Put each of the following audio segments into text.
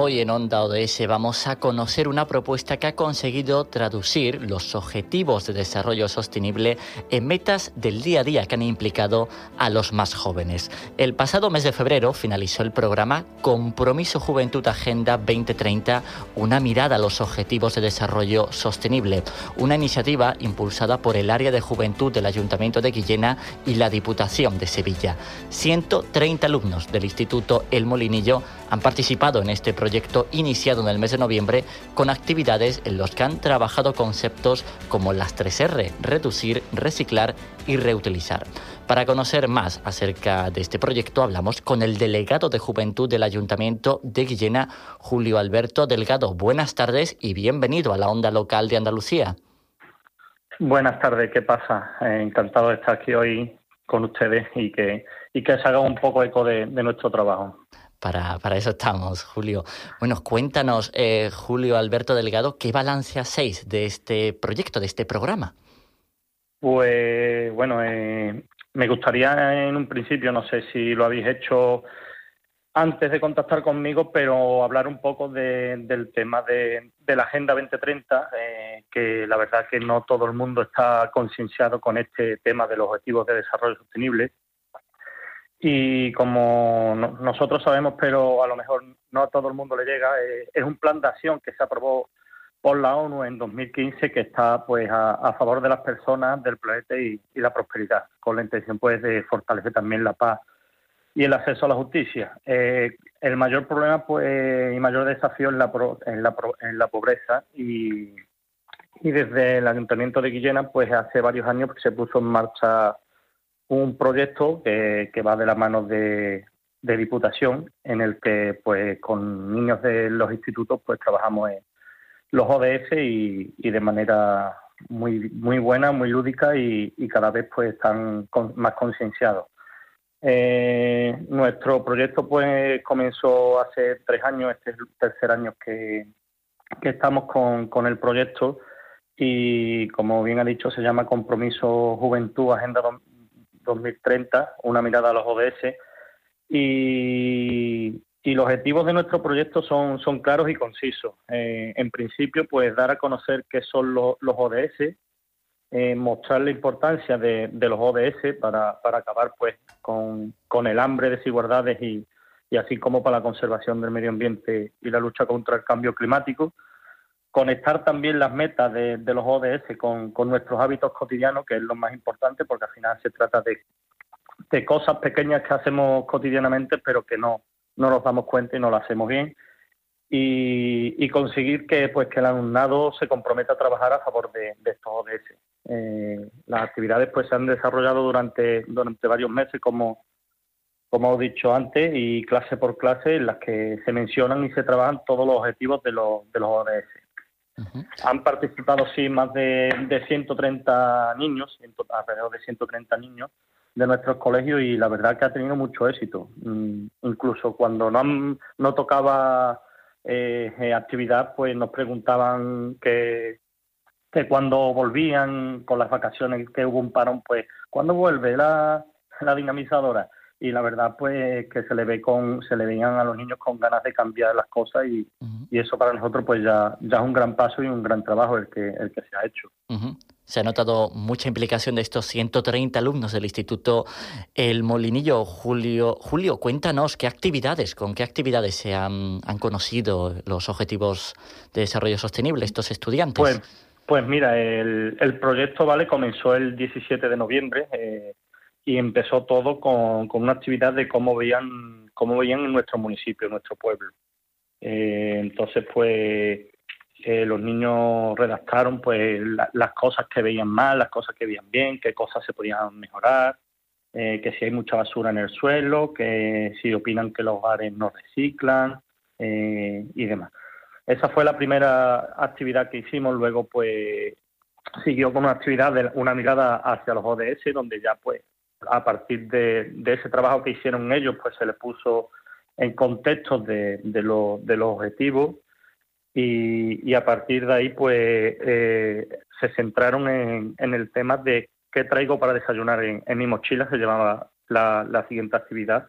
Hoy en Onda ODS vamos a conocer una propuesta que ha conseguido traducir los objetivos de desarrollo sostenible en metas del día a día que han implicado a los más jóvenes. El pasado mes de febrero finalizó el programa Compromiso Juventud Agenda 2030, una mirada a los objetivos de desarrollo sostenible, una iniciativa impulsada por el área de juventud del Ayuntamiento de Guillena y la Diputación de Sevilla. 130 alumnos del Instituto El Molinillo han participado en este proyecto iniciado en el mes de noviembre con actividades en los que han trabajado conceptos como las 3R, reducir, reciclar y reutilizar. Para conocer más acerca de este proyecto hablamos con el delegado de Juventud del Ayuntamiento de Guillena, Julio Alberto Delgado. Buenas tardes y bienvenido a la onda local de Andalucía. Buenas tardes, ¿qué pasa? Eh, encantado de estar aquí hoy con ustedes y que, y que se haga un poco eco de nuestro trabajo. Para, para, eso estamos, Julio. Bueno, cuéntanos, eh, Julio Alberto Delgado, ¿qué balance hacéis de este proyecto, de este programa? Pues bueno, eh, me gustaría en un principio, no sé si lo habéis hecho antes de contactar conmigo, pero hablar un poco del tema de, la Agenda 2030, eh, que la verdad que no todo el mundo está concienciado con este tema de los Objetivos de Desarrollo Sostenible y como nosotros sabemos, pero a lo mejor no a todo el mundo le llega, eh, es un plan de acción que se aprobó por la ONU en 2015 que está pues a, favor de las personas, del planeta y, la prosperidad, con la intención pues de fortalecer también la paz y el acceso a la justicia. Eh, el mayor problema pues y mayor desafío es la, en, la, en la pobreza y, y desde el Ayuntamiento de Guillena pues hace varios años se puso en marcha un proyecto que, va de la mano de, Diputación, en el que pues con niños de los institutos pues trabajamos en los ODS y, de manera muy muy buena, muy lúdica y, cada vez pues están más concienciados. Eh, nuestro proyecto pues comenzó hace tres años, este es el tercer año que, estamos con, con el proyecto y como bien ha dicho se llama Compromiso Juventud Agenda 2030, una mirada a los ODS. Y, los objetivos de nuestro proyecto son, son claros y concisos. Eh, en principio, pues dar a conocer qué son los, ODS, eh, mostrar la importancia de, los ODS para, para acabar pues con, el hambre, desigualdades y, y así como para la conservación del medio ambiente y la lucha contra el cambio climático conectar también las metas de, los ODS con, nuestros hábitos cotidianos, que es lo más importante, porque al final se trata de, cosas pequeñas que hacemos cotidianamente, pero que no, no nos damos cuenta y no lo hacemos bien. Y, conseguir que pues que el alumnado se comprometa a trabajar a favor de, estos ODS. Eh, las actividades pues se han desarrollado durante, durante varios meses, como, como he dicho antes, y clase por clase, en las que se mencionan y se trabajan todos los objetivos de los, de los ODS. Han participado, sí, más de, de 130 niños, alrededor de 130 niños de nuestros colegios y la verdad que ha tenido mucho éxito. Mm, incluso cuando no, no tocaba eh, eh, actividad, pues nos preguntaban que, que cuando volvían con las vacaciones, que hubo un parón, pues, ¿cuándo vuelve la, la dinamizadora? Y la verdad pues que se le ve con se le veían a los niños con ganas de cambiar las cosas y, eso para nosotros pues ya ya es un gran paso y un gran trabajo el que el que se ha hecho Se ha notado mucha implicación de estos 130 alumnos del Instituto El Molinillo. Julio, Julio, cuéntanos qué actividades, con qué actividades se han, han conocido los objetivos de desarrollo sostenible estos estudiantes. Pues, pues mira, el, el proyecto vale comenzó el 17 de noviembre. Eh, y empezó todo con, una actividad de cómo veían cómo veían en nuestro municipio, en nuestro pueblo. Eh, entonces, pues eh, los niños redactaron pues las cosas que veían mal, las cosas que veían bien, qué cosas se podían mejorar, eh, que si hay mucha basura en el suelo, que si opinan que los bares no reciclan y demás. Esa fue la primera actividad que hicimos, luego pues siguió con una actividad de una mirada hacia los ODS, donde ya pues a partir de, ese trabajo que hicieron ellos, pues se les puso en contexto de, los objetivos y, a partir de ahí pues eh, se centraron en, el tema de qué traigo para desayunar en, mi mochila, se llamaba la, siguiente actividad,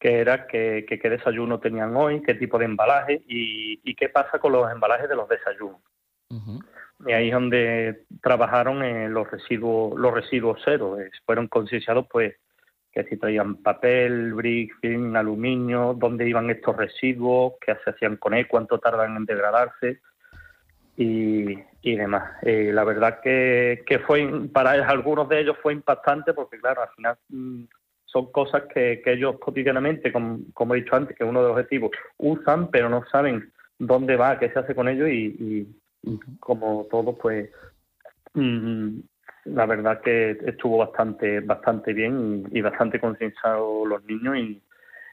que era qué desayuno tenían hoy, qué tipo de embalaje y, qué pasa con los embalajes de los desayunos. Y ahí es donde trabajaron en los residuos, los residuos cero. Fueron concienciados, pues, que si traían papel, brick, film, aluminio, dónde iban estos residuos, qué se hacían con él, cuánto tardan en degradarse y, demás. Eh, la verdad que, que fue, para algunos de ellos fue impactante porque, claro, al final mm, son cosas que, ellos cotidianamente, como, como, he dicho antes, que uno de los objetivos, usan, pero no saben dónde va, qué se hace con ellos y, como todo, pues mm, la verdad que estuvo bastante bastante bien y, bastante concienciado los niños y,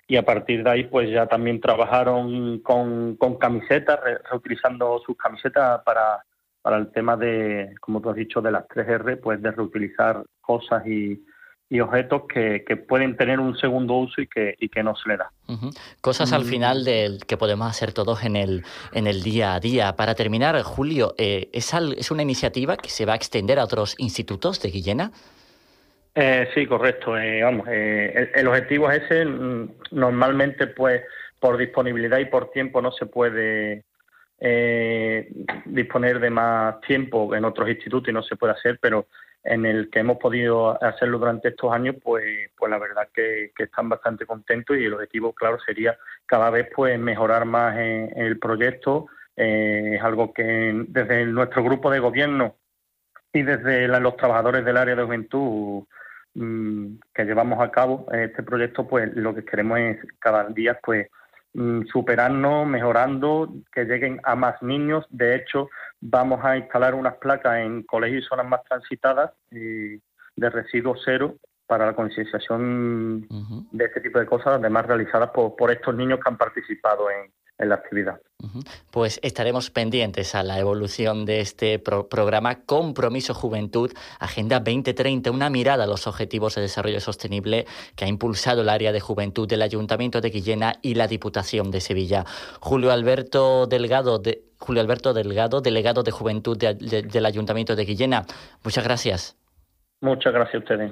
y, a partir de ahí pues ya también trabajaron con, con camisetas, reutilizando sus camisetas para, para el tema de, como tú has dicho, de las 3R, pues de reutilizar cosas y, y objetos que, que, pueden tener un segundo uso y que, y que no se le da. Cosas al mm. final del que podemos hacer todos en el, en el día a día. Para terminar, Julio, eh, ¿es, ¿es una iniciativa que se va a extender a otros institutos de Guillena? Eh, sí, correcto. Eh, vamos, el, el, objetivo es ese. Mm, normalmente, pues, por disponibilidad y por tiempo no se puede disponer de más tiempo en otros institutos y no se puede hacer, pero en el que hemos podido hacerlo durante estos años, pues, pues la verdad que, están bastante contentos y el objetivo, claro, sería cada vez pues mejorar más el proyecto. Eh, es algo que desde nuestro grupo de gobierno y desde los trabajadores del área de juventud mm, que llevamos a cabo este proyecto, pues lo que queremos es cada día pues superarnos, mejorando, que lleguen a más niños. De hecho, Vamos a instalar unas placas en colegios y zonas más transitadas de residuos cero para la concienciación de este tipo de cosas, además realizadas por, estos niños que han participado en, la actividad. Pues estaremos pendientes a la evolución de este programa Compromiso Juventud, Agenda 2030, una mirada a los objetivos de desarrollo sostenible que ha impulsado el área de juventud del Ayuntamiento de Guillena y la Diputación de Sevilla. Julio Alberto Delgado, de, Julio Alberto Delgado, delegado de Juventud del Ayuntamiento de Guillena. Muchas gracias. Muchas gracias a ustedes.